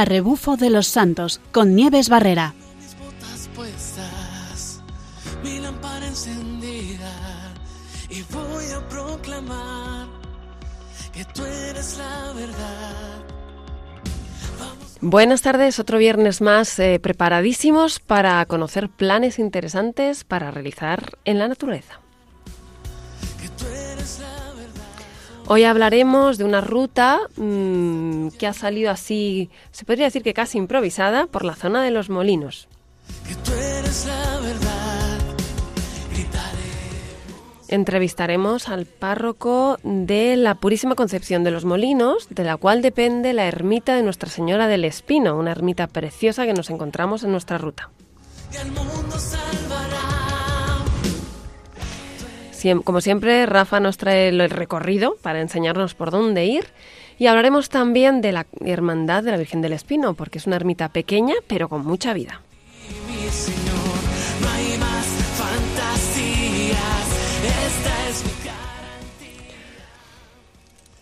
a rebufo de los santos con Nieves Barrera. mis botas puestas, mi lámpara encendida y voy a proclamar que tú eres la verdad. Buenas tardes, otro viernes más eh, preparadísimos para conocer planes interesantes para realizar en la naturaleza. Hoy hablaremos de una ruta mmm, que ha salido así, se podría decir que casi improvisada, por la zona de los molinos. Que tú eres la verdad. Gritaré. Entrevistaremos al párroco de la Purísima Concepción de los Molinos, de la cual depende la ermita de Nuestra Señora del Espino, una ermita preciosa que nos encontramos en nuestra ruta. y al mundo. Como siempre, Rafa nos trae el recorrido para enseñarnos por dónde ir. Y hablaremos también de la Hermandad de la Virgen del Espino, porque es una ermita pequeña, pero con mucha vida.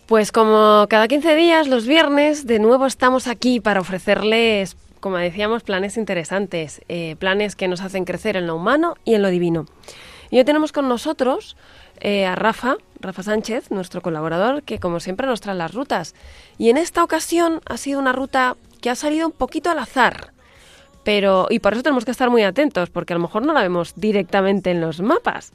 Pues como cada 15 días, los viernes, de nuevo estamos aquí para ofrecerles, como decíamos, planes interesantes, eh, planes que nos hacen crecer en lo humano y en lo divino. Y hoy tenemos con nosotros eh, a Rafa, Rafa Sánchez, nuestro colaborador, que como siempre nos trae las rutas. Y en esta ocasión ha sido una ruta que ha salido un poquito al azar. Pero, y por eso tenemos que estar muy atentos, porque a lo mejor no la vemos directamente en los mapas.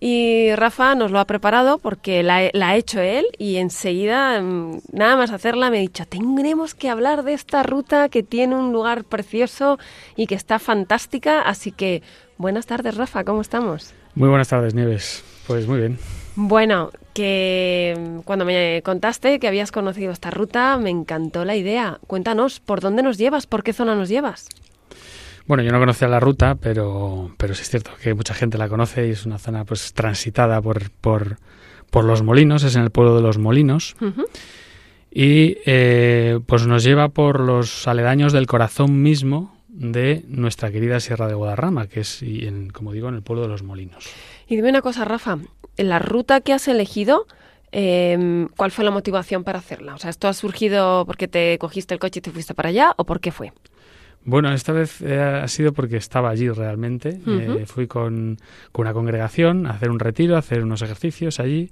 Y Rafa nos lo ha preparado porque la, la ha hecho él y enseguida, mm, nada más hacerla, me ha dicho, tendremos que hablar de esta ruta que tiene un lugar precioso y que está fantástica. Así que, buenas tardes, Rafa, ¿cómo estamos? Muy buenas tardes, Nieves. Pues muy bien. Bueno, que mm, cuando me contaste que habías conocido esta ruta, me encantó la idea. Cuéntanos, ¿por dónde nos llevas? ¿Por qué zona nos llevas? Bueno, yo no conocía la ruta, pero, pero sí es cierto que mucha gente la conoce y es una zona pues transitada por, por, por los molinos, es en el pueblo de los molinos. Y eh, pues nos lleva por los aledaños del corazón mismo de nuestra querida Sierra de Guadarrama, que es, en, como digo, en el pueblo de los molinos. Y dime una cosa, Rafa, en la ruta que has elegido, eh, ¿cuál fue la motivación para hacerla? O sea, ¿esto ha surgido porque te cogiste el coche y te fuiste para allá o por qué fue? Bueno, esta vez eh, ha sido porque estaba allí realmente. Eh, fui con, con una congregación a hacer un retiro, a hacer unos ejercicios allí,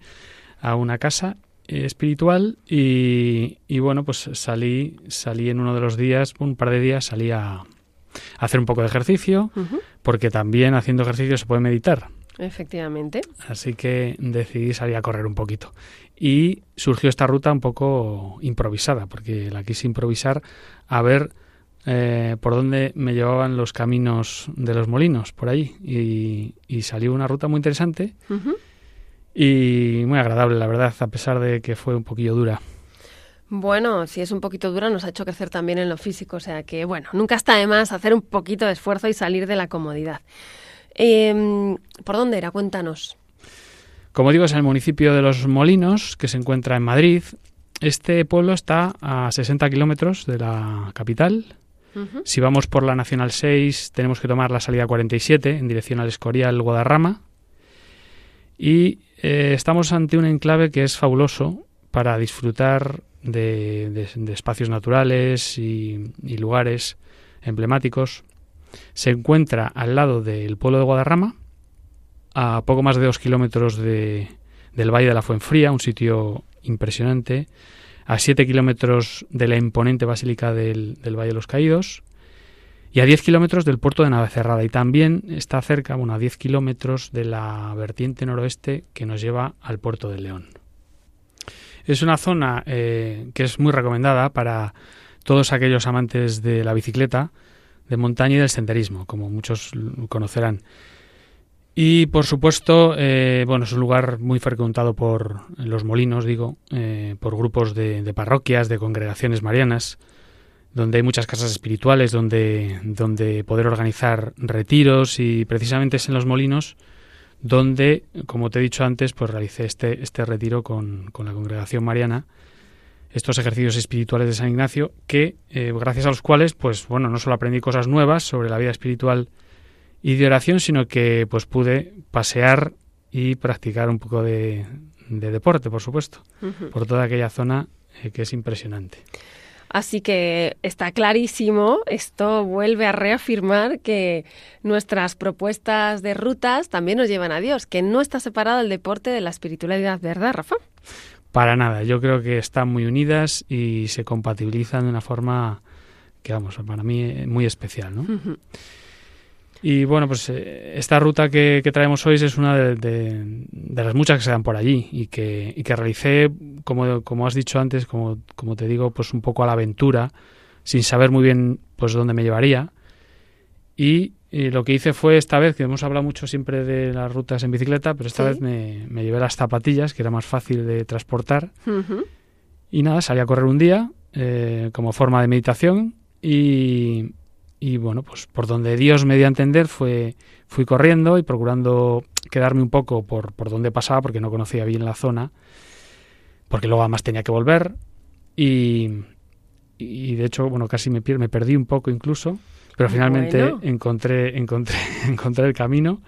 a una casa eh, espiritual y, y bueno, pues salí, salí en uno de los días, un par de días, salí a hacer un poco de ejercicio, porque también haciendo ejercicio se puede meditar. Efectivamente. Así que decidí salir a correr un poquito. Y surgió esta ruta un poco improvisada, porque la quise improvisar a ver eh, por dónde me llevaban los caminos de los molinos, por allí. Y, y salió una ruta muy interesante y muy agradable, la verdad, a pesar de que fue un poquillo dura. Bueno, si es un poquito dura, nos ha hecho crecer también en lo físico. O sea que, bueno, nunca está de más hacer un poquito de esfuerzo y salir de la comodidad. Eh, ¿Por dónde era? Cuéntanos. Como digo, es el municipio de Los Molinos, que se encuentra en Madrid. Este pueblo está a 60 kilómetros de la capital. Si vamos por la Nacional 6, tenemos que tomar la salida 47 en dirección al Escorial Guadarrama. Y eh, estamos ante un enclave que es fabuloso para disfrutar de, espacios naturales y, lugares emblemáticos. Se encuentra al lado del pueblo de Guadarrama, a poco más de dos kilómetros de- del Valle de la Fuenfría, un sitio impresionante, a 7 kilómetros de la imponente Basílica del, del Valle de los Caídos y a 10 kilómetros del puerto de Navacerrada. Y también está cerca, bueno, a 10 kilómetros de la vertiente noroeste que nos lleva al puerto de León. Es una zona eh, que es muy recomendada para todos aquellos amantes de la bicicleta, de montaña y del senderismo, como muchos conocerán. Y por supuesto, eh, bueno, es un lugar muy frecuentado por los molinos, digo, eh, por grupos de, de parroquias, de congregaciones marianas, donde hay muchas casas espirituales, donde, donde poder organizar retiros y precisamente es en los molinos donde, como te he dicho antes, pues realicé este, este retiro con, con la congregación mariana, estos ejercicios espirituales de San Ignacio, que eh, gracias a los cuales, pues bueno, no solo aprendí cosas nuevas sobre la vida espiritual y de oración, sino que pues pude pasear y practicar un poco de, de deporte, por supuesto, por toda aquella zona eh, que es impresionante. Así que está clarísimo, esto vuelve a reafirmar que nuestras propuestas de rutas también nos llevan a Dios, que no está separado el deporte de la espiritualidad, ¿verdad, Rafa? Para nada, yo creo que están muy unidas y se compatibilizan de una forma que, vamos, para mí muy especial, ¿no? Y bueno, pues eh, esta ruta que, traemos hoy es una de, las muchas que se dan por allí y que, y que realicé, como, como has dicho antes, como, como te digo, pues un poco a la aventura, sin saber muy bien pues dónde me llevaría. Y, lo que hice fue esta vez, que hemos hablado mucho siempre de las rutas en bicicleta, pero esta vez me, me, llevé las zapatillas, que era más fácil de transportar. Y nada, salí a correr un día eh, como forma de meditación y, y bueno, pues por donde Dios me dio a entender fue, fui corriendo y procurando quedarme un poco por, por donde pasaba porque no conocía bien la zona, porque luego además tenía que volver y, y de hecho, bueno, casi me, me perdí un poco incluso, pero finalmente encontré, encontré, encontré el camino.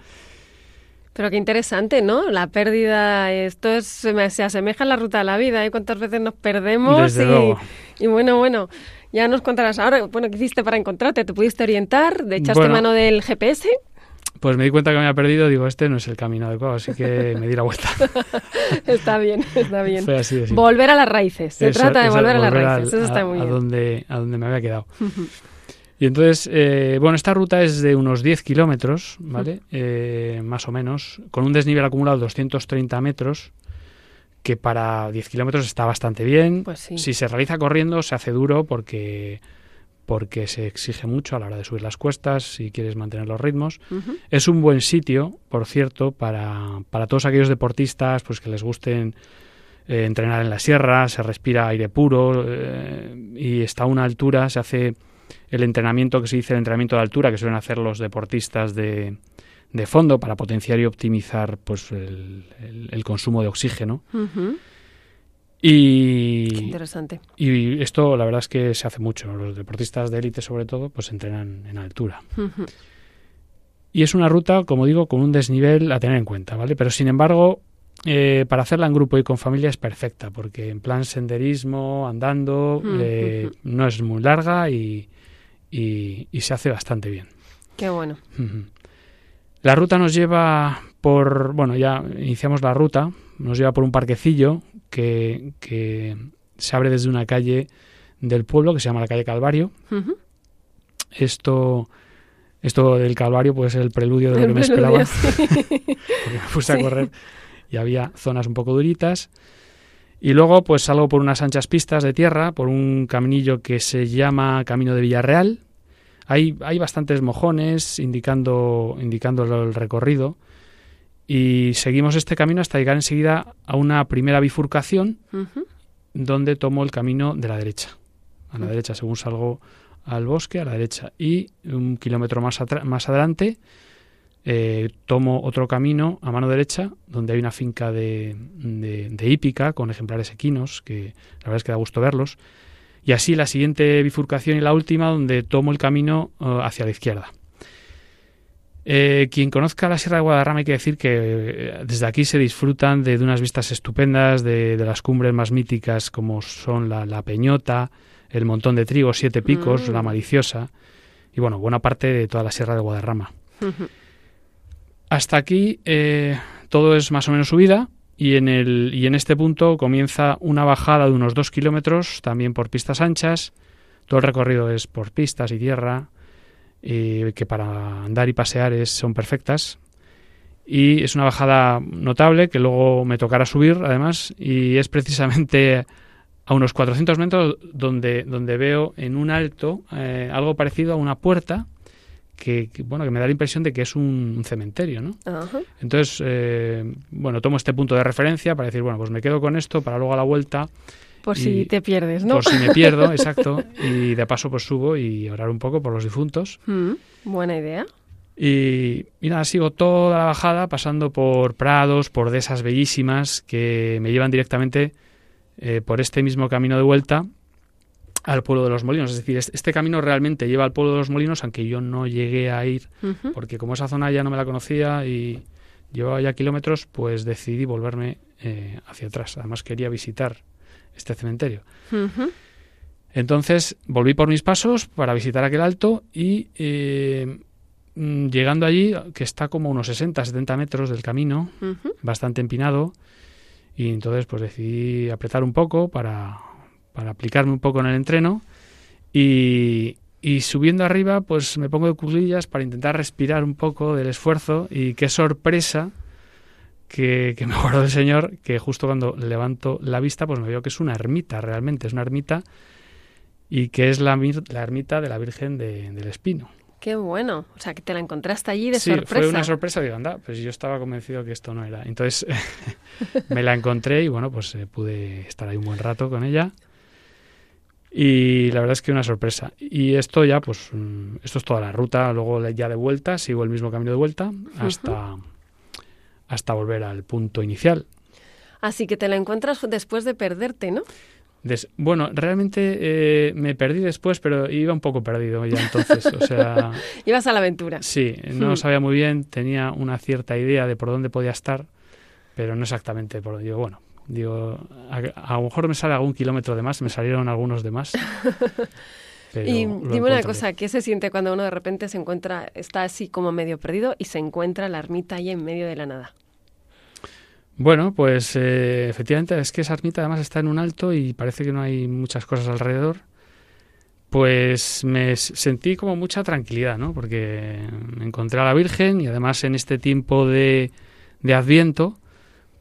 Pero qué interesante, ¿no? La pérdida, esto es, se, se asemeja a la ruta de la vida, ¿eh? Cuántas veces nos perdemos y, y, bueno, bueno, ya nos contarás ahora, bueno, ¿qué hiciste para encontrarte? ¿Te pudiste orientar? ¿De echaste mano del GPS? Pues me di cuenta que me había perdido, digo, este no es el camino adecuado, así que me di la vuelta. está bien, está bien. Volver a las raíces, se trata de volver, a las raíces, eso está muy a bien. Donde, a donde me había quedado. y entonces, eh, bueno, esta ruta es de unos 10 kilómetros, ¿vale? Eh, más o menos, con un desnivel acumulado de 230 metros, que para 10 kilómetros está bastante bien. Pues si se realiza corriendo se hace duro porque porque se exige mucho a la hora de subir las cuestas si quieres mantener los ritmos. Es un buen sitio, por cierto, para, para todos aquellos deportistas pues que les gusten eh, entrenar en la sierra, se respira aire puro eh, y está a una altura, se hace el entrenamiento que se dice el entrenamiento de altura que suelen hacer los deportistas de, de fondo para potenciar y optimizar pues el, consumo de oxígeno. Y, interesante. Y esto la verdad es que se hace mucho. Los deportistas de élite sobre todo pues entrenan en altura. Y es una ruta, como digo, con un desnivel a tener en cuenta, ¿vale? Pero sin embargo, eh, para hacerla en grupo y con familia es perfecta, porque en plan senderismo, andando, eh, no es muy larga y, y, se hace bastante bien. Qué bueno. La ruta nos lleva por, bueno, ya iniciamos la ruta, nos lleva por un parquecillo que, que se abre desde una calle del pueblo que se llama la calle Calvario. Esto esto del Calvario pues es el preludio de lo que me esperaba. porque me puse a correr y había zonas un poco duritas. Y luego pues salgo por unas anchas pistas de tierra, por un caminillo que se llama Camino de Villarreal, hay, hay bastantes mojones indicando, indicando el recorrido y seguimos este camino hasta llegar enseguida a una primera bifurcación donde tomo el camino de la derecha. A la derecha, según salgo al bosque, a la derecha. Y un kilómetro más, más adelante eh, tomo otro camino a mano derecha, donde hay una finca de, de, de hípica con ejemplares equinos, que la verdad es que da gusto verlos. Y así la siguiente bifurcación y la última donde tomo el camino eh, hacia la izquierda. Eh, quien conozca la Sierra de Guadarrama hay que decir que eh, desde aquí se disfrutan de, unas vistas estupendas, de, las cumbres más míticas como son la, Peñota, el Montón de Trigo, Siete Picos, la mm. Maliciosa y bueno, buena parte de toda la Sierra de Guadarrama. Hasta aquí todo es más o menos subida y en, el, y en este punto comienza una bajada de unos dos kilómetros, también por pistas anchas. Todo el recorrido es por pistas y tierra, que para andar y pasear es, son perfectas. Y es una bajada notable que luego me tocará subir, además, y es precisamente a unos 400 metros donde, donde veo en un alto eh, algo parecido a una puerta que, bueno que me da la impresión de que es un, cementerio, ¿no? Entonces, eh, bueno, tomo este punto de referencia para decir, bueno, pues me quedo con esto para luego a la vuelta. Por si te pierdes, ¿no? Por si me pierdo, exacto. Y de paso, pues subo y orar un poco por los difuntos. Mm, buena idea. Y, y, nada, sigo toda la bajada pasando por prados, por dehesas bellísimas que me llevan directamente eh, por este mismo camino de vuelta al pueblo de los molinos. Es decir, este camino realmente lleva al pueblo de los molinos, aunque yo no llegué a ir, porque como esa zona ya no me la conocía y llevaba ya kilómetros, pues decidí volverme eh, hacia atrás. Además quería visitar este cementerio. Entonces volví por mis pasos para visitar aquel alto y eh, mm, llegando allí, que está como unos 60, 70 metros del camino, bastante empinado, y entonces pues decidí apretar un poco para, para aplicarme un poco en el entreno y, y subiendo arriba pues me pongo de cuclillas para intentar respirar un poco del esfuerzo y qué sorpresa que, que me guardó el Señor que justo cuando levanto la vista pues me veo que es una ermita realmente, es una ermita y que es la, la ermita de la Virgen de- del Espino. Qué bueno. O sea, que te la encontraste allí de sí, sorpresa. fue una sorpresa, digo, anda, pues yo estaba convencido que esto no era. Entonces me la encontré y bueno, pues eh, pude estar ahí un buen rato con ella. Y la verdad es que una sorpresa. Y esto ya, pues, mm, esto es toda la ruta. Luego ya de vuelta, sigo el mismo camino de vuelta hasta, hasta volver al punto inicial. Así que te la encuentras después de perderte, ¿no? Des- bueno, realmente eh, me perdí después, pero iba un poco perdido ya entonces. O sea, Ibas a la aventura. Sí, no Hmm. sabía muy bien, tenía una cierta idea de por dónde podía estar, pero no exactamente por dónde. Digo, bueno, digo, a, a lo mejor me sale algún kilómetro de más, me salieron algunos de más. pero y dime una cosa, ¿qué se siente cuando uno de repente se encuentra, está así como medio perdido y se encuentra la ermita ahí en medio de la nada? Bueno, pues eh, efectivamente es que esa ermita además está en un alto y parece que no hay muchas cosas alrededor. Pues me sentí como mucha tranquilidad, ¿no? Porque me encontré a la Virgen y además en este tiempo de, de Adviento,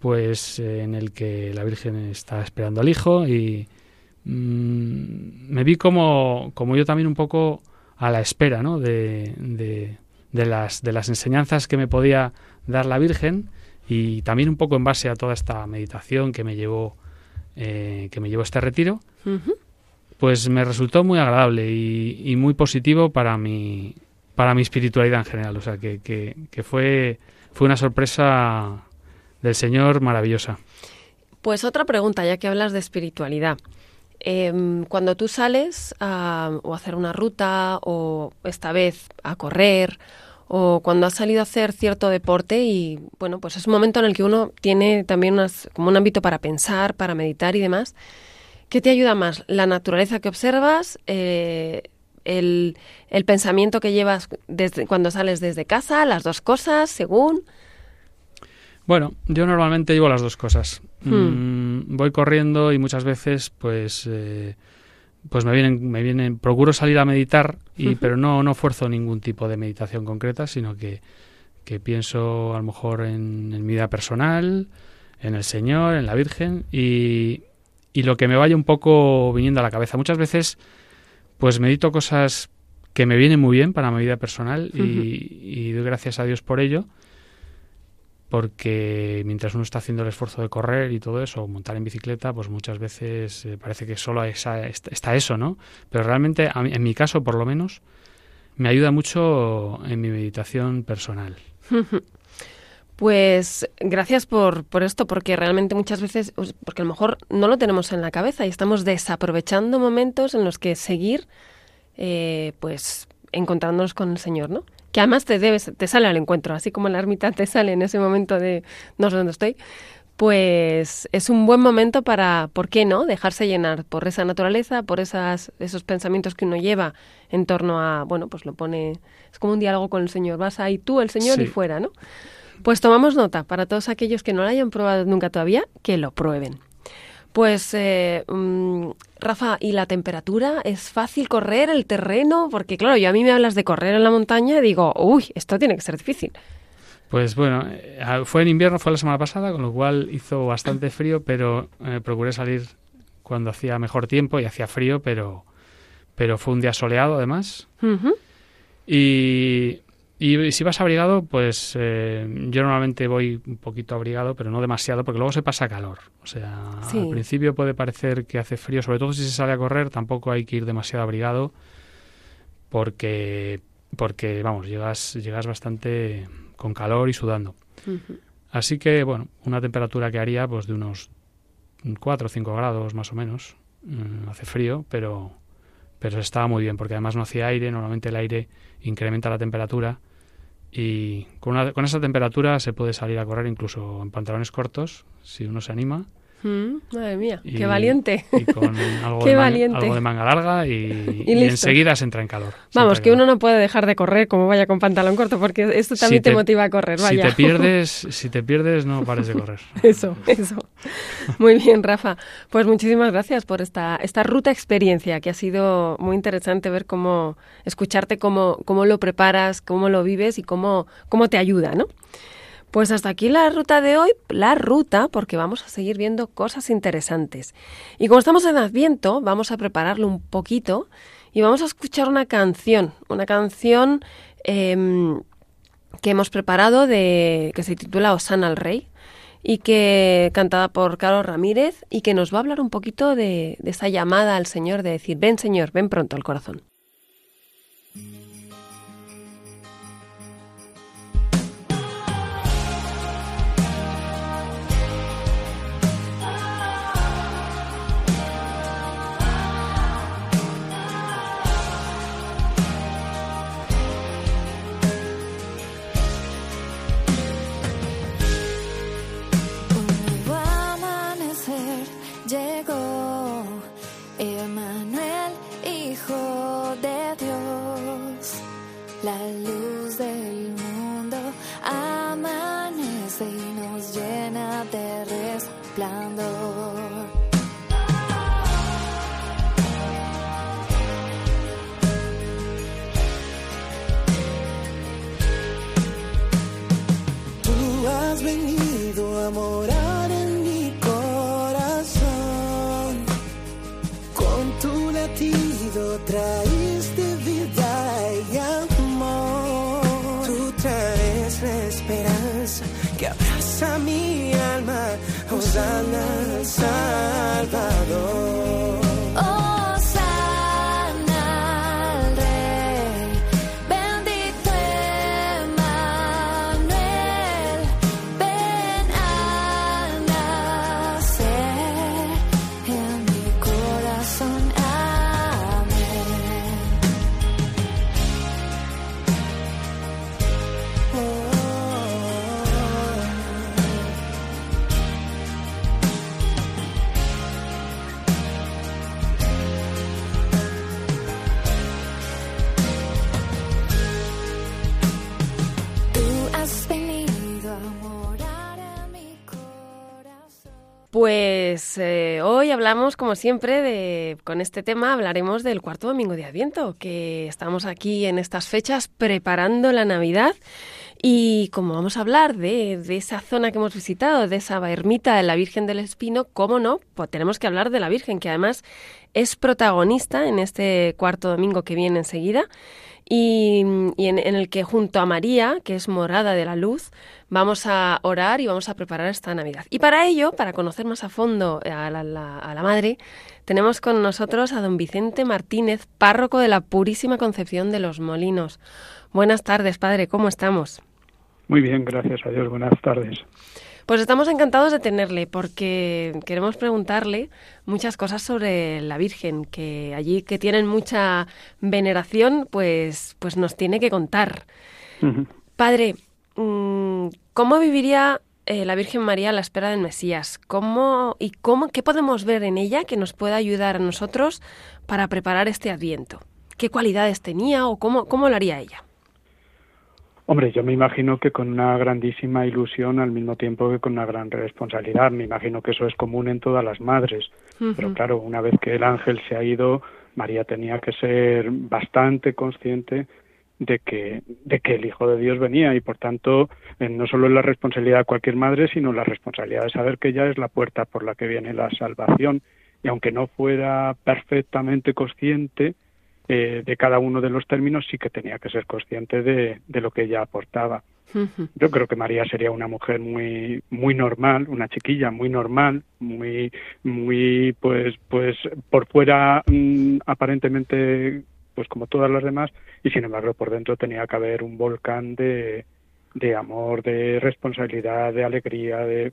pues eh, en el que la Virgen está esperando al Hijo y mm, me vi como, como yo también un poco a la espera, ¿no? De, de, de las, de las enseñanzas que me podía dar la Virgen y también un poco en base a toda esta meditación que me llevó eh, que me llevó a este retiro pues me resultó muy agradable y, y muy positivo para mi para mi espiritualidad en general o sea que, que, que fue fue una sorpresa del señor maravillosa Pues otra pregunta, ya que hablas de espiritualidad. Em, cuando tú sales a, o hacer una ruta o esta vez a correr o cuando has salido a hacer cierto deporte y bueno, pues es un momento en el que uno tiene también unas, como un ámbito para pensar, para meditar y demás. ¿Qué te ayuda más? ¿La naturaleza que observas? Eh, el, el pensamiento que llevas desde, cuando sales desde casa? ¿Las dos cosas, según? Bueno, yo normalmente llevo las dos cosas. Hmm. Mm, voy corriendo y muchas veces, pues, eh, pues me vienen, me vienen, procuro salir a meditar, y, pero no, no fuerzo ningún tipo de meditación concreta, sino que, que pienso a lo mejor en, en mi vida personal, en el Señor, en la Virgen y, y lo que me vaya un poco viniendo a la cabeza. Muchas veces, pues medito cosas que me vienen muy bien para mi vida personal y, y doy gracias a Dios por ello porque mientras uno está haciendo el esfuerzo de correr y todo eso, montar en bicicleta, pues muchas veces eh, parece que solo está eso, ¿no? Pero realmente, en mi caso por lo menos, me ayuda mucho en mi meditación personal. Pues gracias por, por esto, porque realmente muchas veces, porque a lo mejor no lo tenemos en la cabeza y estamos desaprovechando momentos en los que seguir, eh, pues encontrándonos con el Señor, ¿no? Que además te debes, te sale al encuentro, así como la ermita te sale en ese momento de no sé dónde estoy, pues es un buen momento para, ¿por qué no?, dejarse llenar por esa naturaleza, por esas, esos pensamientos que uno lleva en torno a, bueno, pues lo pone, es como un diálogo con el Señor, vas ahí tú, el Señor y fuera, ¿no? Pues tomamos nota para todos aquellos que no lo hayan probado nunca todavía, que lo prueben. Pues, eh, mm, Rafa, ¿y la temperatura? ¿Es fácil correr el terreno? Porque, claro, yo a mí me hablas de correr en la montaña y digo, uy, esto tiene que ser difícil. Pues bueno, eh, fue en invierno, fue la semana pasada, con lo cual hizo bastante frío, pero eh, procuré salir cuando hacía mejor tiempo y hacía frío, pero, pero fue un día soleado además. Y, y si vas abrigado, pues eh, yo normalmente voy un poquito abrigado, pero no demasiado, porque luego se pasa calor. O sea, Sí. al principio puede parecer que hace frío, sobre todo si se sale a correr, tampoco hay que ir demasiado abrigado, porque, porque vamos, llegas, llegas bastante con calor y sudando. Así que, bueno, una temperatura que haría pues de unos 4 o 5 grados más o menos. Mm, hace frío, pero, pero estaba muy bien, porque además no hacía aire, normalmente el aire incrementa la temperatura y con, esa temperatura se puede salir a correr incluso en pantalones cortos, si uno se anima, Mm, madre mía, qué valiente. Y con algo, de manga, algo, de manga, larga y, enseguida se entra en calor. Vamos, que uno no puede dejar de correr como vaya con pantalón corto, porque esto también te, motiva a correr. Si te pierdes, si te pierdes, no pares de correr. eso, eso. Muy bien, Rafa. Pues muchísimas gracias por esta, esta ruta experiencia, que ha sido muy interesante ver cómo, escucharte cómo, cómo lo preparas, cómo lo vives y cómo, cómo te ayuda, ¿no? Pues hasta aquí la ruta de hoy, la ruta, porque vamos a seguir viendo cosas interesantes. Y como estamos en Adviento, vamos a prepararlo un poquito y vamos a escuchar una canción, una canción em, que hemos preparado de que se titula Osana al Rey y que cantada por Carlos Ramírez y que nos va a hablar un poquito de, de esa llamada al Señor de decir, ven Señor, ven pronto al corazón. Hablamos, como siempre, de, con este tema hablaremos del cuarto domingo de Adviento, que estamos aquí en estas fechas preparando la Navidad. Y como vamos a hablar de, de, esa zona que hemos visitado, de esa ermita de la Virgen del Espino, ¿cómo no? Pues tenemos que hablar de la Virgen, que además es protagonista en este cuarto domingo que viene enseguida y, en, el que junto a María, que es morada de la luz, vamos a orar y vamos a preparar esta Navidad. Y para ello, para conocer más a fondo a la, a la Madre, tenemos con nosotros a don Vicente Martínez, párroco de la Purísima Concepción de los Molinos. Buenas tardes, Padre, ¿cómo estamos? Muy bien, gracias a Dios, buenas tardes. Pues estamos encantados de tenerle porque queremos preguntarle muchas cosas sobre la Virgen, que allí que tienen mucha veneración, pues, pues nos tiene que contar. Padre, mm, ¿cómo viviría eh, la Virgen María a la espera del Mesías? ¿Cómo y cómo qué podemos ver en ella que nos pueda ayudar a nosotros para preparar este Adviento? ¿Qué cualidades tenía o cómo, cómo lo haría ella? Hombre, yo me imagino que con una grandísima ilusión al mismo tiempo que con una gran responsabilidad. Me imagino que eso es común en todas las madres. Pero claro, una vez que el ángel se ha ido, María tenía que ser bastante consciente de que, de que el Hijo de Dios venía y por tanto eh, no solo es la responsabilidad de cualquier madre, sino la responsabilidad de saber que ella es la puerta por la que viene la salvación y aunque no fuera perfectamente consciente, eh, de cada uno de los términos sí que tenía que ser consciente de, lo que ella aportaba. Yo creo que María sería una mujer muy muy normal, una chiquilla muy normal, muy muy pues pues por fuera mm, aparentemente pues como todas las demás y sin embargo por dentro tenía que haber un volcán de de amor, de responsabilidad, de alegría, de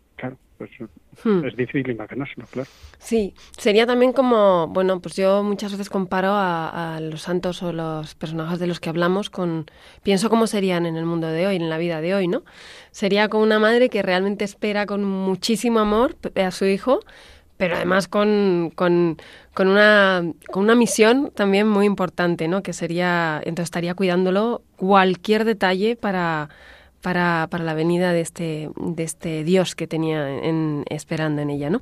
pues hmm. es difícil imaginárselo, claro. Sí, sería también como, bueno, pues yo muchas veces comparo a, los santos o los personajes de los que hablamos con, pienso cómo serían en el mundo de hoy, en la vida de hoy, ¿no? Sería como una madre que realmente espera con muchísimo amor a su hijo, pero además con, con, con, una, con una misión también muy importante, ¿no? Que sería, entonces estaría cuidándolo cualquier detalle para, para, para la venida de este, de este Dios que tenía en, esperando en ella, ¿no?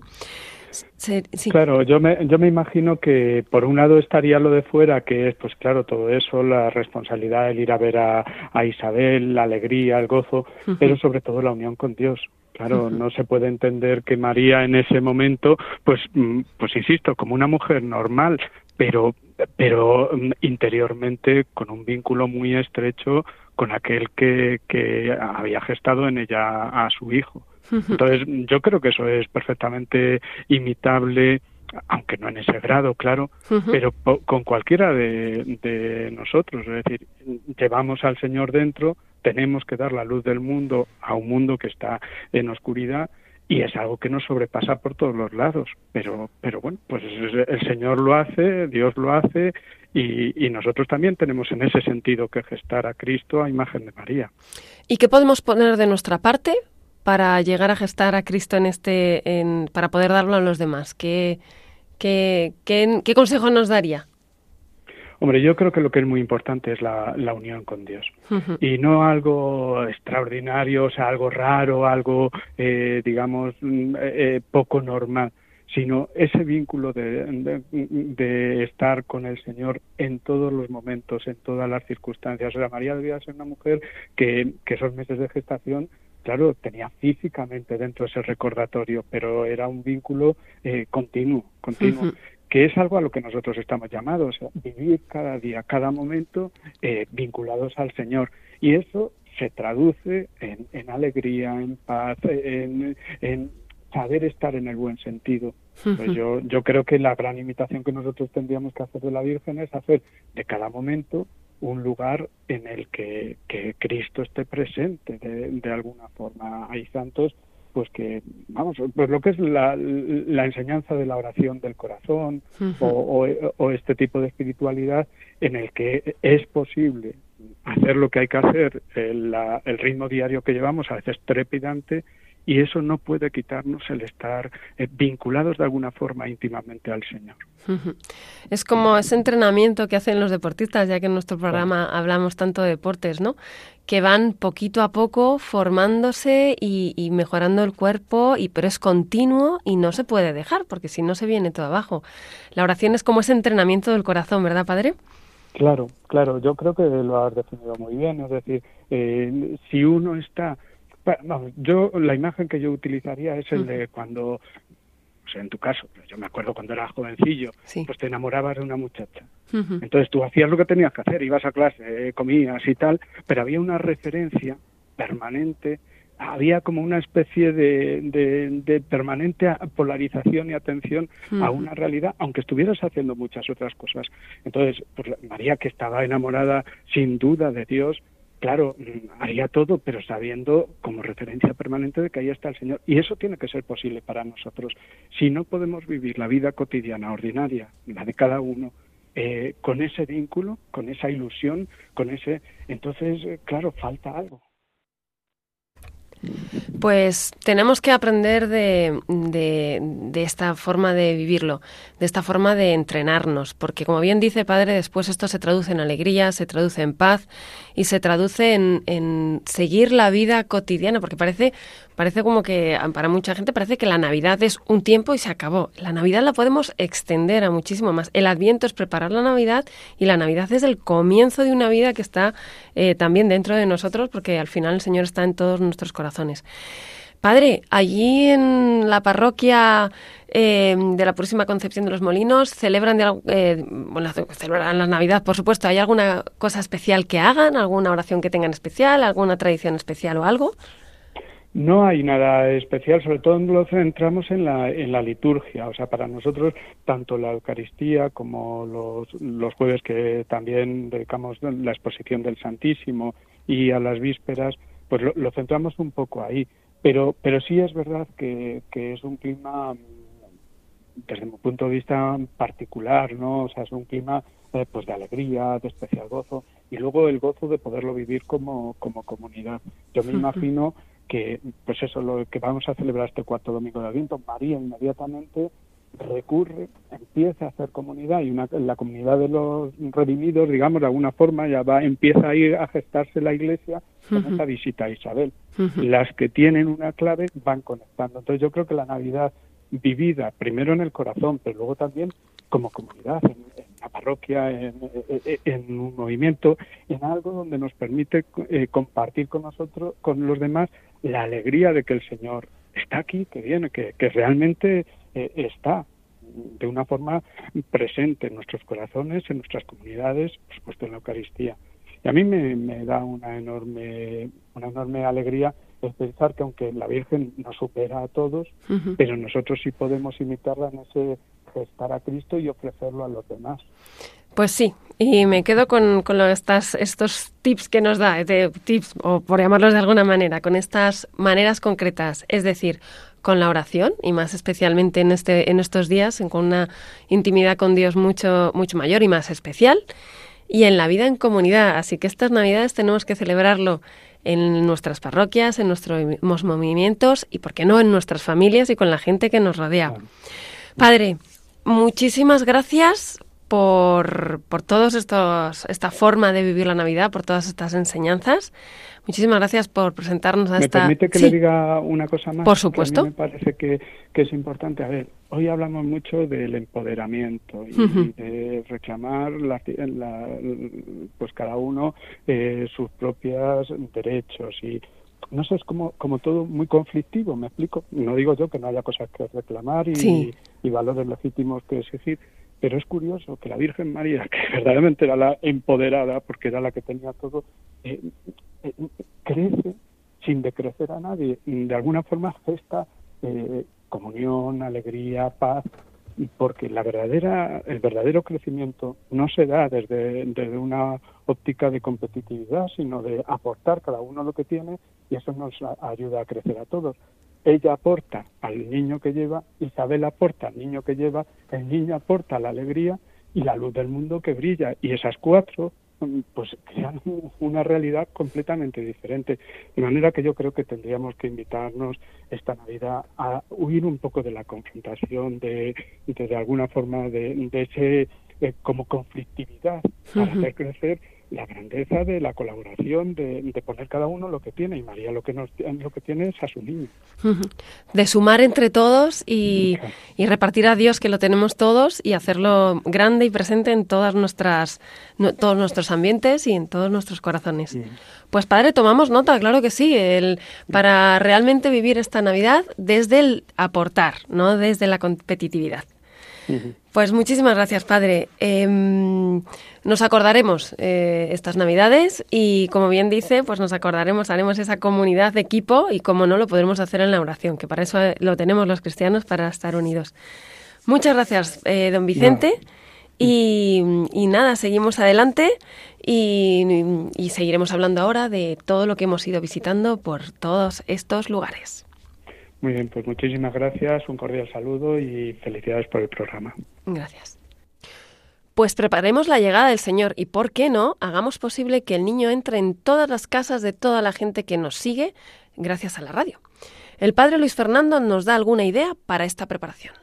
Sí. Claro, yo me, yo me imagino que por un lado estaría lo de fuera, que es, pues claro, todo eso, la responsabilidad, el ir a ver a, a Isabel, la alegría, el gozo, pero sobre todo la unión con Dios. Claro, no se puede entender que María en ese momento, pues, mm, pues insisto, como una mujer normal, pero, pero mm, interiormente con un vínculo muy estrecho con aquel que, que había gestado en ella a su hijo. Entonces, yo creo que eso es perfectamente imitable aunque no en ese grado, claro, pero con cualquiera de, de, nosotros. Es decir, llevamos al Señor dentro, tenemos que dar la luz del mundo a un mundo que está en oscuridad y es algo que nos sobrepasa por todos los lados. Pero, pero bueno, pues el Señor lo hace, Dios lo hace y, y nosotros también tenemos en ese sentido que gestar a Cristo a imagen de María. ¿Y qué podemos poner de nuestra parte para llegar a gestar a Cristo en este, en, para poder darlo a los demás? ¿Qué, qué, qué, qué consejo nos daría? Hombre, yo creo que lo que es muy importante es la, la unión con Dios. Y no algo extraordinario, o sea, algo raro, algo, eh, digamos, mm, eh, eh, poco normal, sino ese vínculo de, de, estar con el Señor en todos los momentos, en todas las circunstancias. O sea, María debía ser una mujer que, que esos meses de gestación claro, tenía físicamente dentro ese recordatorio, pero era un vínculo eh, continuo, continuo que es algo a lo que nosotros estamos llamados, vivir cada día, cada momento eh, vinculados al Señor. Y eso se traduce en, alegría, en paz, en, saber estar en el buen sentido. Pues yo, yo creo que la gran invitación que nosotros tendríamos que hacer de la Virgen es hacer de cada momento un lugar en el que, Cristo esté presente de, de alguna forma. Hay santos pues que, vamos, pues lo que es la, la enseñanza de la oración del corazón o, o, este tipo de espiritualidad en el que es posible hacer lo que hay que hacer, el, el ritmo diario que llevamos, a veces trepidante, y eso no puede quitarnos el estar eh, vinculados de alguna forma íntimamente al Señor. Es como ese entrenamiento que hacen los deportistas, ya que en nuestro programa hablamos tanto de deportes, ¿no? Que van poquito a poco formándose y, mejorando el cuerpo, y pero es continuo y no se puede dejar, porque si no se viene todo abajo. La oración es como ese entrenamiento del corazón, ¿verdad, padre? Claro, claro, yo creo que lo has definido muy bien. Es decir, eh, si uno está yo la imagen que yo utilizaría es el de cuando, o sea, en tu caso, pues yo me acuerdo cuando era jovencillo, pues te enamorabas de una muchacha. Entonces tú hacías lo que tenías que hacer, ibas a clase, eh, comías y tal, pero había una referencia permanente había como una especie de, de, permanente polarización y atención a una realidad, aunque estuvieras haciendo muchas otras cosas. Entonces, pues María, que estaba enamorada sin duda de Dios, claro, mm, haría todo, pero sabiendo como referencia permanente de que ahí está el Señor. Y eso tiene que ser posible para nosotros. Si no podemos vivir la vida cotidiana, ordinaria, la de cada uno, eh, con ese vínculo, con esa ilusión, con ese, entonces, eh, claro, falta algo. Pues tenemos que aprender de, de, esta forma de vivirlo, de esta forma de entrenarnos, porque como bien dice Padre, después esto se traduce en alegría, se traduce en paz y se traduce en, en seguir la vida cotidiana, porque parece Parece como que para mucha gente parece que la Navidad es un tiempo y se acabó. La Navidad la podemos extender a muchísimo más. El Adviento es preparar la Navidad y la Navidad es el comienzo de una vida que está eh, también dentro de nosotros porque al final el Señor está en todos nuestros corazones. Padre, allí en la parroquia eh, de la Purísima Concepción de los Molinos celebran, eh, bueno, celebran la Navidad, por supuesto. ¿Hay alguna cosa especial que hagan? ¿Alguna oración que tengan especial? ¿Alguna tradición especial o algo? No hay nada especial, sobre todo lo centramos en la, en la liturgia. O sea, para nosotros, tanto la Eucaristía como los, los jueves que también dedicamos la exposición del Santísimo y a las vísperas, pues lo, centramos un poco ahí. Pero, pero sí es verdad que, que es un clima, desde mi punto de vista particular, ¿no? O sea, es un clima eh, pues de alegría, de especial gozo, y luego el gozo de poderlo vivir como, como comunidad. Yo me imagino que, pues eso, lo que vamos a celebrar este cuarto domingo de Adviento, María inmediatamente recurre, empieza a hacer comunidad y una, la comunidad de los redimidos, digamos, de alguna forma ya va, empieza a ir a gestarse la iglesia con esa visita a Isabel. Las que tienen una clave van conectando. Entonces yo creo que la Navidad vivida primero en el corazón, pero luego también como comunidad, en, la parroquia, en, un movimiento, en algo donde nos permite eh, compartir con nosotros, con los demás, la alegría de que el Señor está aquí, que viene, que, que realmente eh, está de una forma presente en nuestros corazones, en nuestras comunidades, por supuesto en la Eucaristía. Y a mí me, da una enorme, una enorme alegría el pensar que aunque la Virgen nos supera a todos, pero nosotros sí podemos imitarla en ese gestar a Cristo y ofrecerlo a los demás. Pues sí, y me quedo con, con estas, estos tips que nos da, de tips, o por llamarlos de alguna manera, con estas maneras concretas. Es decir, con la oración y más especialmente en este en estos días con una intimidad con Dios mucho mucho mayor y más especial y en la vida en comunidad. Así que estas navidades tenemos que celebrarlo en nuestras parroquias en nuestros movimientos y por qué no en nuestras familias y con la gente que nos rodea. Padre muchísimas gracias por, por todos estos, esta forma de vivir la Navidad, por todas estas enseñanzas. Muchísimas gracias por presentarnos a esta... ¿Me permite que le diga una cosa más? Por supuesto. a mí me parece que, que, es importante. A ver, hoy hablamos mucho del empoderamiento y, de reclamar la, pues cada uno eh, sus propios derechos y no sé, es como, como todo muy conflictivo, me explico. No digo yo que no haya cosas que reclamar y, y valores legítimos que exigir, pero es curioso que la Virgen María, que verdaderamente era la empoderada, porque era la que tenía todo, eh, eh, crece sin decrecer a nadie. De alguna forma gesta eh, comunión, alegría, paz, porque la verdadera, el verdadero crecimiento no se da desde, desde una óptica de competitividad, sino de aportar cada uno lo que tiene y eso nos ayuda a crecer a todos ella aporta al niño que lleva, Isabel aporta al niño que lleva, el niño aporta la alegría y la luz del mundo que brilla. Y esas cuatro mm, pues crean una realidad completamente diferente. De manera que yo creo que tendríamos que invitarnos esta Navidad a huir un poco de la confrontación, de, de, alguna forma de, ese eh, como conflictividad para hacer crecer la grandeza de la colaboración, de, poner cada uno lo que tiene, y María lo que, nos, lo que tiene es a su niño. De sumar entre todos y, repartir a Dios que lo tenemos todos y hacerlo grande y presente en todas nuestras, todos nuestros ambientes y en todos nuestros corazones. Pues padre, tomamos nota, claro que sí, el, para realmente vivir esta Navidad desde el aportar, no desde la competitividad. Pues muchísimas gracias, padre. Em, nos acordaremos eh, estas Navidades y, como bien dice, pues nos acordaremos, haremos esa comunidad de equipo y, como no, lo podremos hacer en la oración, que para eso eh, lo tenemos los cristianos, para estar unidos. Muchas gracias, eh, don Vicente. Y, nada, seguimos adelante y, y seguiremos hablando ahora de todo lo que hemos ido visitando por todos estos lugares. Muy bien, pues muchísimas gracias, un cordial saludo y felicidades por el programa. Gracias. Pues preparemos la llegada del Señor y, ¿por qué no?, hagamos posible que el niño entre en todas las casas de toda la gente que nos sigue gracias a la radio. El Padre Luis Fernando nos da alguna idea para esta preparación.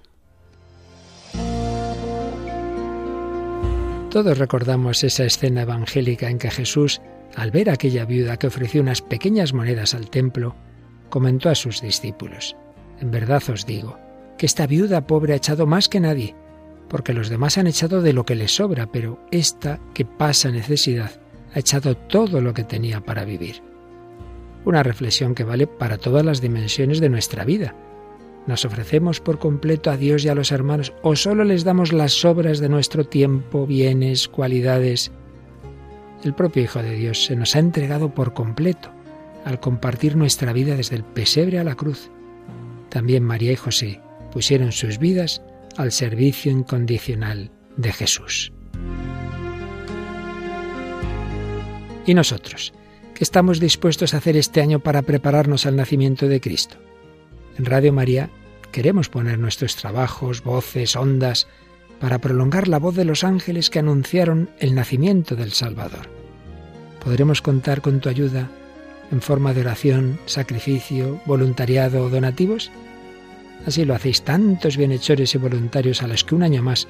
Todos recordamos esa escena evangélica en que Jesús, al ver a aquella viuda que ofreció unas pequeñas monedas al templo, comentó a sus discípulos, En verdad os digo, que esta viuda pobre ha echado más que nadie, porque los demás han echado de lo que les sobra, pero esta que pasa necesidad ha echado todo lo que tenía para vivir. Una reflexión que vale para todas las dimensiones de nuestra vida. ¿Nos ofrecemos por completo a Dios y a los hermanos o solo les damos las sobras de nuestro tiempo, bienes, cualidades? El propio Hijo de Dios se nos ha entregado por completo al compartir nuestra vida desde el pesebre a la cruz. También María y José pusieron sus vidas al servicio incondicional de Jesús. ¿Y nosotros? ¿Qué estamos dispuestos a hacer este año para prepararnos al nacimiento de Cristo? En Radio María queremos poner nuestros trabajos, voces, ondas, para prolongar la voz de los ángeles que anunciaron el nacimiento del Salvador. ¿Podremos contar con tu ayuda en forma de oración, sacrificio, voluntariado o donativos? Así lo hacéis tantos bienhechores y voluntarios a los que un año más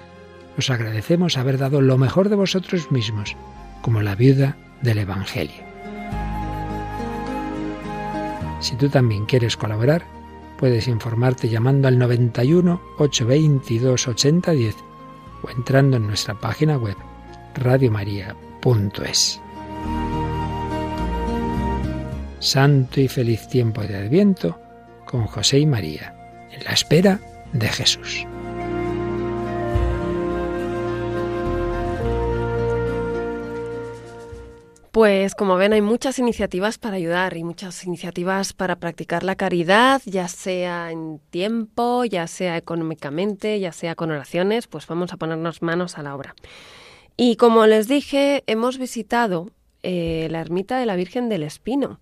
os agradecemos haber dado lo mejor de vosotros mismos, como la viuda del Evangelio. Si tú también quieres colaborar, puedes informarte llamando al 91 822 8010 o entrando en nuestra página web radiomaria.es. Santo y feliz tiempo de Adviento con José y María, en la espera de Jesús. Pues como ven hay muchas iniciativas para ayudar y muchas iniciativas para practicar la caridad, ya sea en tiempo, ya sea económicamente, ya sea con oraciones, pues vamos a ponernos manos a la obra. Y como les dije, hemos visitado eh, la ermita de la Virgen del Espino.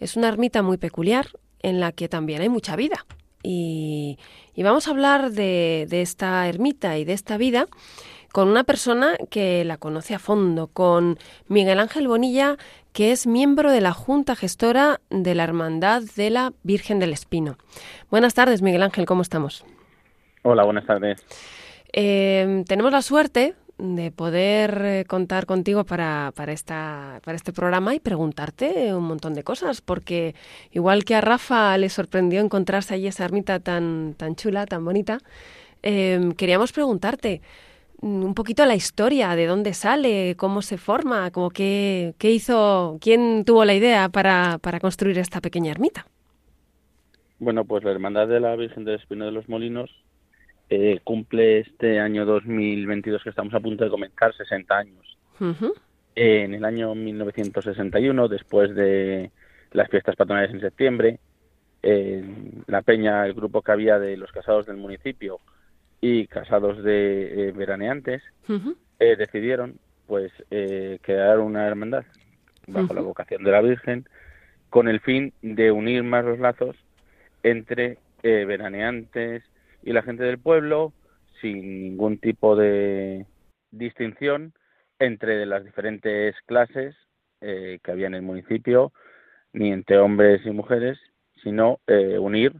Es una ermita muy peculiar en la que también hay mucha vida. Y, y vamos a hablar de, de esta ermita y de esta vida con una persona que la conoce a fondo, con Miguel Ángel Bonilla, que es miembro de la Junta Gestora de la Hermandad de la Virgen del Espino. Buenas tardes, Miguel Ángel, ¿cómo estamos? Hola, buenas tardes. Eh, tenemos la suerte de poder eh, contar contigo para, para, esta, para este programa y preguntarte un montón de cosas, porque igual que a Rafa le sorprendió encontrarse allí esa ermita tan, tan chula, tan bonita, eh, queríamos preguntarte, Mm, un poquito la historia, de dónde sale, cómo se forma, como qué, qué hizo, quién tuvo la idea para, para construir esta pequeña ermita. Bueno, pues la Hermandad de la Virgen del Espino de los Molinos eh, cumple este año 2022 que estamos a punto de comenzar 60 años. en el año 1961, después de las fiestas patronales en septiembre, la peña, el grupo que había de los casados del municipio, y casados de eh, veraneantes eh, decidieron pues eh, crear una hermandad bajo la vocación de la Virgen con el fin de unir más los lazos entre veraneantes y la gente del pueblo sin ningún tipo de distinción entre las diferentes clases que había en el municipio ni entre hombres y mujeres sino unir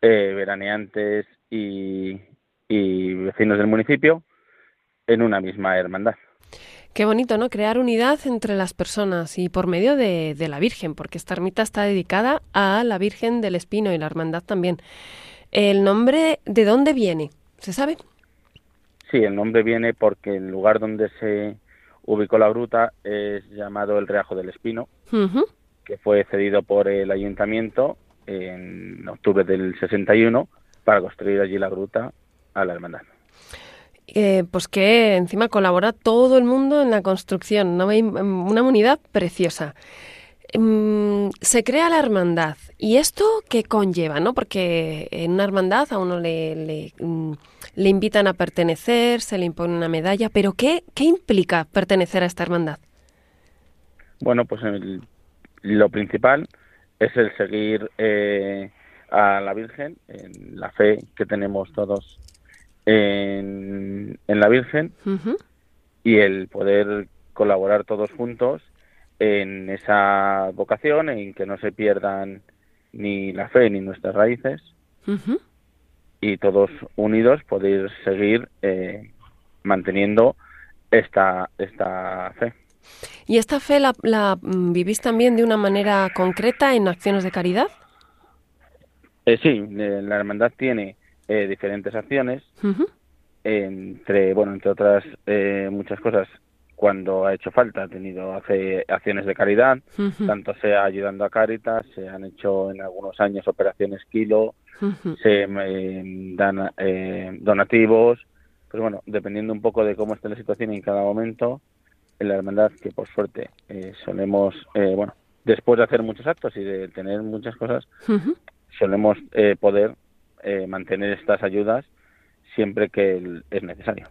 veraneantes y, y vecinos del municipio en una misma hermandad. Qué bonito, ¿no? Crear unidad entre las personas y por medio de, la Virgen, porque esta ermita está dedicada a la Virgen del Espino y la hermandad también. ¿El nombre de dónde viene? ¿Se sabe? Sí, el nombre viene porque el lugar donde se ubicó la gruta es llamado el Reajo del Espino, que fue cedido por el ayuntamiento en octubre del 61 para construir allí la gruta a la hermandad. Eh, pues que encima colabora todo el mundo en la construcción, ¿no? una unidad preciosa. Mm, se crea la hermandad. ¿Y esto qué conlleva? ¿no? Porque en una hermandad a uno le, le, mm, invitan a pertenecer, se le impone una medalla, pero ¿qué, qué implica pertenecer a esta hermandad? Bueno, pues lo principal es el seguir eh, a la Virgen en la fe que tenemos todos en, la Virgen y el poder colaborar todos juntos en esa vocación, en que no se pierdan ni la fe ni nuestras raíces y todos unidos poder seguir eh, manteniendo esta, esta fe. ¿Y esta fe la, la, mm, vivís también de una manera concreta en acciones de caridad? Eh, sí, eh, la hermandad tiene eh, diferentes acciones, entre, bueno, entre otras eh, muchas cosas, cuando ha hecho falta, ha tenido hace acciones de caridad, tanto sea ayudando a Cáritas, se han hecho en algunos años operaciones kilo, se eh, dan donativos, pues bueno, dependiendo un poco de cómo esté la situación en cada momento, en la hermandad, que por suerte solemos, bueno, después de hacer muchos actos y de tener muchas cosas, solemos poder eh, mantener estas ayudas siempre que es necesario.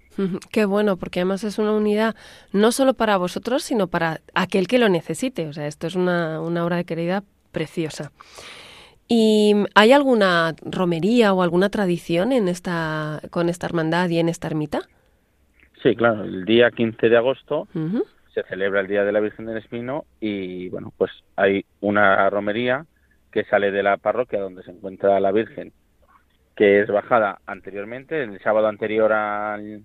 Qué bueno, porque además es una unidad no solo para vosotros, sino para aquel que lo necesite. O sea, esto es una, una obra de caridad preciosa. ¿Y hay alguna romería o alguna tradición en esta, con esta hermandad y en esta ermita? Sí, claro. El día 15 de agosto se celebra el Día de la Virgen del Espino y, bueno, pues hay una romería que sale de la parroquia donde se encuentra la Virgen que es bajada anteriormente, el sábado anterior al,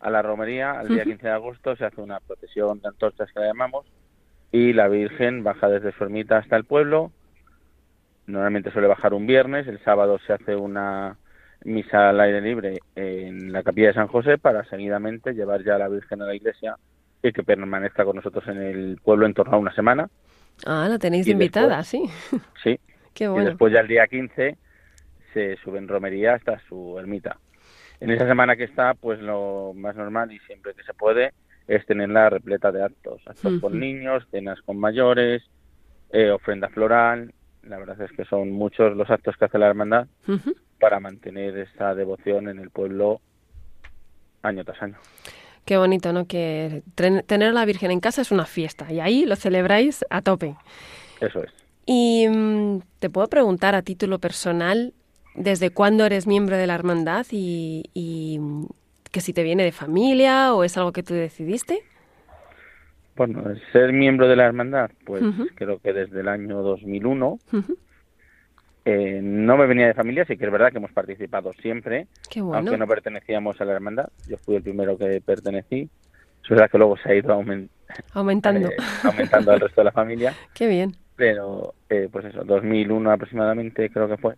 a la romería, al día 15 de agosto, se hace una procesión de antorchas que la llamamos, y la Virgen baja desde su ermita hasta el pueblo. Normalmente suele bajar un viernes, el sábado se hace una misa al aire libre en la capilla de San José para seguidamente llevar ya a la Virgen a la iglesia y que permanezca con nosotros en el pueblo en torno a una semana. Ah, la tenéis invitada, sí. Sí. Qué bueno. Y después ya el día 15 se sube en romería hasta su ermita. En esa semana que está, pues lo más normal y siempre que se puede es tenerla repleta de actos, actos con niños, cenas con mayores, eh, ofrenda floral. La verdad es que son muchos los actos que hace la hermandad para mantener esa devoción en el pueblo año tras año. Qué bonito, ¿no? Que tener a la Virgen en casa es una fiesta y ahí lo celebráis a tope. Eso es. Y mm, te puedo preguntar a título personal, desde cuándo eres miembro de la hermandad y, que si te viene de familia o es algo que tú decidiste. Bueno, ser miembro de la hermandad, pues creo que desde el año 2001. eh, no me venía de familia, sí que es verdad que hemos participado siempre, aunque no pertenecíamos a la hermandad. Yo fui el primero que pertenecí. Es verdad que luego se ha ido aumentando, eh, aumentando al resto de la familia. Qué bien. Pero, eh, pues eso, 2001 aproximadamente creo que fue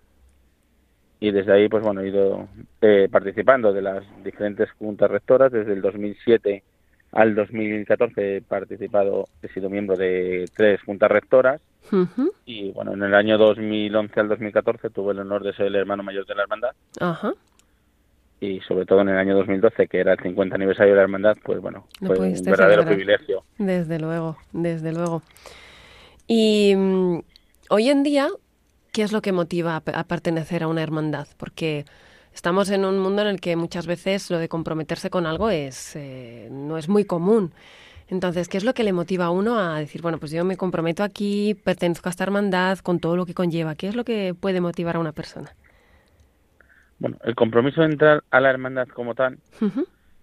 y desde ahí pues bueno he ido eh, participando de las diferentes juntas rectoras. Desde el 2007 al 2014 he participado he sido miembro de tres juntas rectoras. Y bueno en el año 2011 al 2014 tuve el honor de ser el hermano mayor de la hermandad. Y sobre todo en el año 2012 que era el 50 aniversario de la hermandad pues bueno fue un verdadero privilegio. Desde luego desde luego. Y mm, hoy en día ¿Qué es lo que motiva a, pertenecer a una hermandad? Porque estamos en un mundo en el que muchas veces lo de comprometerse con algo es eh, no es muy común. Entonces, ¿qué es lo que le motiva a uno a decir, bueno, pues yo me comprometo aquí, pertenezco a esta hermandad con todo lo que conlleva? ¿Qué es lo que puede motivar a una persona? Bueno, el compromiso de entrar a la hermandad como tal,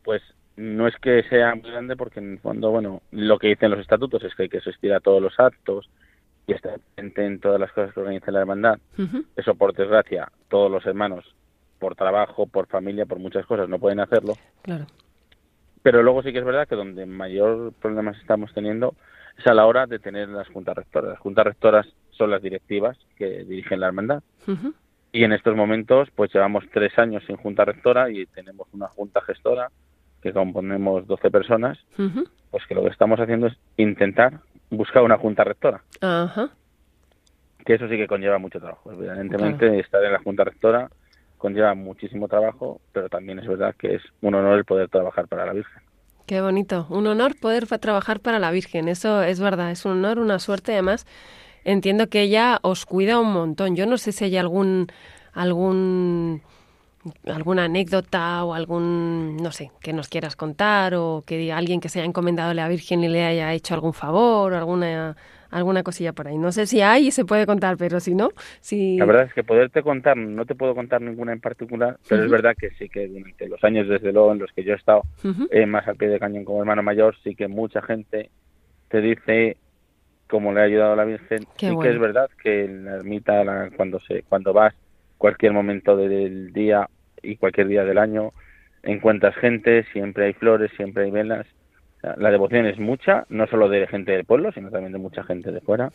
pues no es que sea muy grande porque en el fondo, bueno, lo que dicen los estatutos es que hay que asistir a todos los actos, y estar presente en todas las cosas que organiza la hermandad. Eso, por desgracia, todos los hermanos, por trabajo, por familia, por muchas cosas, no pueden hacerlo. Claro. Pero luego sí que es verdad que donde mayor problemas estamos teniendo es a la hora de tener las juntas rectoras. Las juntas rectoras son las directivas que dirigen la hermandad. Y en estos momentos, pues llevamos tres años sin junta rectora y tenemos una junta gestora que componemos 12 personas, pues que lo que estamos haciendo es intentar buscar una junta rectora. Ajá. Que eso sí que conlleva mucho trabajo. Evidentemente, estar en la junta rectora conlleva muchísimo trabajo, pero también es verdad que es un honor el poder trabajar para la Virgen. Qué bonito, un honor poder trabajar para la Virgen, eso es verdad, es un honor, una suerte además. Entiendo que ella os cuida un montón. Yo no sé si hay algún algún alguna anécdota o algún, no sé, que nos quieras contar o que alguien que se haya encomendado a la Virgen y le haya hecho algún favor o alguna, alguna cosilla por ahí. No sé si hay y se puede contar, pero si no, si... La verdad es que poderte contar, no te puedo contar ninguna en particular, pero es verdad que sí que durante los años, desde luego, en los que yo he estado eh, más al pie de cañón como hermano mayor, sí que mucha gente te dice cómo le ha ayudado a la Virgen. y que es verdad que en la ermita, cuando, se, cuando vas cualquier momento del día y cualquier día del año encuentras gente, siempre hay flores, siempre hay velas. la devoción es mucha, no solo de gente del pueblo, sino también de mucha gente de fuera.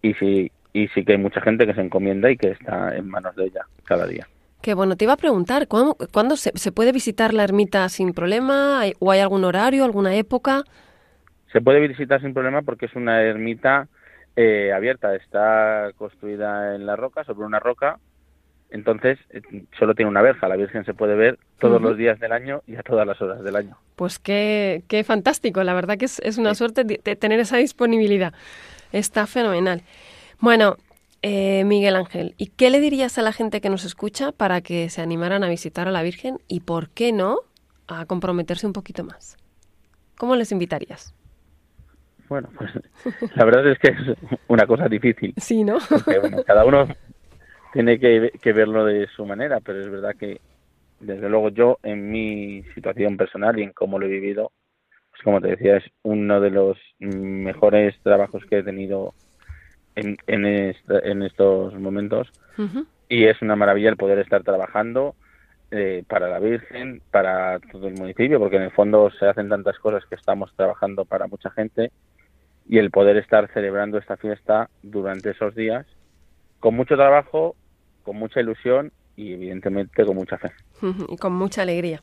Y sí, y sí que hay mucha gente que se encomienda y que está en manos de ella cada día. Qué bueno, te iba a preguntar, ¿cuándo, ¿cuándo se, puede visitar la ermita sin problema? ¿O hay algún horario, alguna época? Se puede visitar sin problema porque es una ermita eh, abierta, está construida en la roca, sobre una roca, entonces, eh, solo tiene una verja. La Virgen se puede ver todos los días del año y a todas las horas del año. Pues qué, qué fantástico. La verdad que es, una suerte de, tener esa disponibilidad. Está fenomenal. Bueno, Eh, Miguel Ángel, ¿y qué le dirías a la gente que nos escucha para que se animaran a visitar a la Virgen y, por qué no, a comprometerse un poquito más? ¿Cómo les invitarías? Bueno, pues la verdad es que es una cosa difícil. Sí, ¿no? Porque, bueno, cada uno tiene que, que verlo de su manera, pero es verdad que, desde luego, yo en mi situación personal y en cómo lo he vivido, pues como te decía, es uno de los mejores trabajos que he tenido en, en, estos momentos. Y es una maravilla el poder estar trabajando eh, para la Virgen, para todo el municipio, porque en el fondo se hacen tantas cosas que estamos trabajando para mucha gente y el poder estar celebrando esta fiesta durante esos días con mucho trabajo, con mucha ilusión y evidentemente con mucha fe. Y con mucha alegría.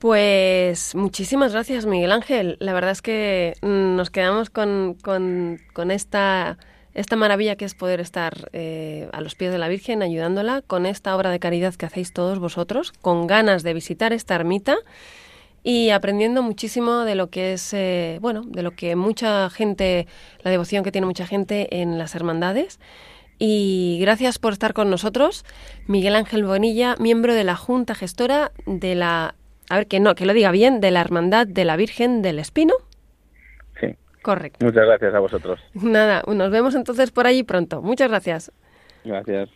Pues muchísimas gracias, Miguel Ángel. La verdad es que mm, nos quedamos con, con, esta, esta maravilla que es poder estar eh, a los pies de la Virgen ayudándola, con esta obra de caridad que hacéis todos vosotros, con ganas de visitar esta ermita y aprendiendo muchísimo de lo que es, eh, bueno, de lo que mucha gente, la devoción que tiene mucha gente en las hermandades. Y gracias por estar con nosotros, Miguel Ángel Bonilla, miembro de la Junta Gestora de la a ver, que no, que lo diga bien, de la Hermandad de la Virgen del Espino. Sí. Correcto. Muchas gracias a vosotros. Nada, nos vemos entonces por allí pronto. Muchas gracias. Gracias.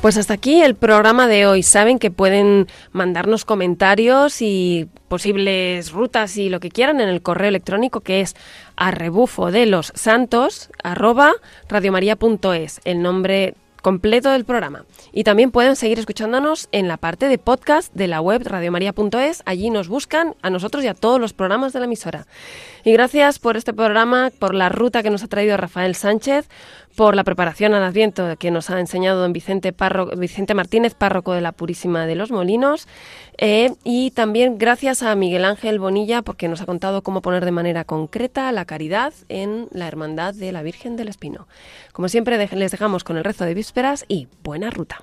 Pues hasta aquí el programa de hoy. Saben que pueden mandarnos comentarios y posibles rutas y lo que quieran en el correo electrónico que es a rebufo de los santos arroba. El nombre completo del programa. Y también pueden seguir escuchándonos en la parte de podcast de la web radiomaria.es. Allí nos buscan a nosotros y a todos los programas de la emisora. Y gracias por este programa, por la ruta que nos ha traído Rafael Sánchez, por la preparación al Adviento que nos ha enseñado don Vicente, Vicente Martínez, párroco de la Purísima de los Molinos. Eh, y también gracias a Miguel Ángel Bonilla porque nos ha contado cómo poner de manera concreta la caridad en la Hermandad de la Virgen del Espino. Como siempre, les dejamos con el rezo de vísperas y buena ruta.